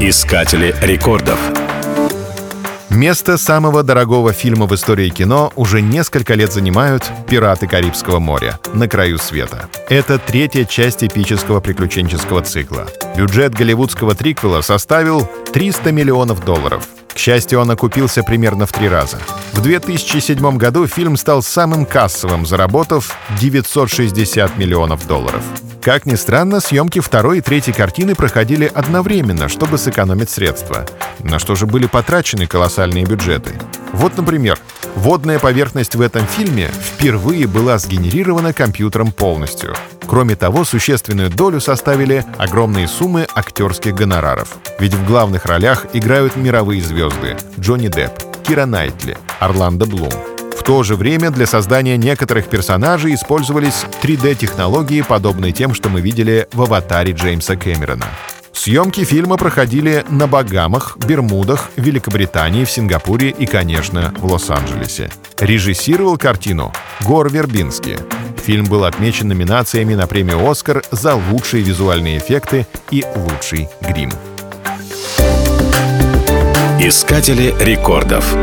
Искатели рекордов. Место самого дорогого фильма в истории кино уже несколько лет занимают «Пираты Карибского моря. На краю света». Это третья часть эпического приключенческого цикла. Бюджет голливудского триквела составил 300 миллионов долларов. К счастью, он окупился примерно в три раза. В 2007 году фильм стал самым кассовым, заработав 960 миллионов долларов. Как ни странно, съемки второй и третьей картины проходили одновременно, чтобы сэкономить средства. На что же были потрачены колоссальные бюджеты? Вот, например, водная поверхность в этом фильме впервые была сгенерирована компьютером полностью. Кроме того, существенную долю составили огромные суммы актерских гонораров. Ведь в главных ролях играют мировые звезды Джонни Депп, Кира Найтли, Орландо Блум. То же время для создания некоторых персонажей использовались 3D-технологии, подобные тем, что мы видели в «Аватаре» Джеймса Кэмерона. Съемки фильма проходили на Багамах, Бермудах, Великобритании, в Сингапуре и, конечно, в Лос-Анджелесе. Режиссировал картину Гор Вербинский. Фильм был отмечен номинациями на премию «Оскар» за лучшие визуальные эффекты и лучший грим. Искатели рекордов.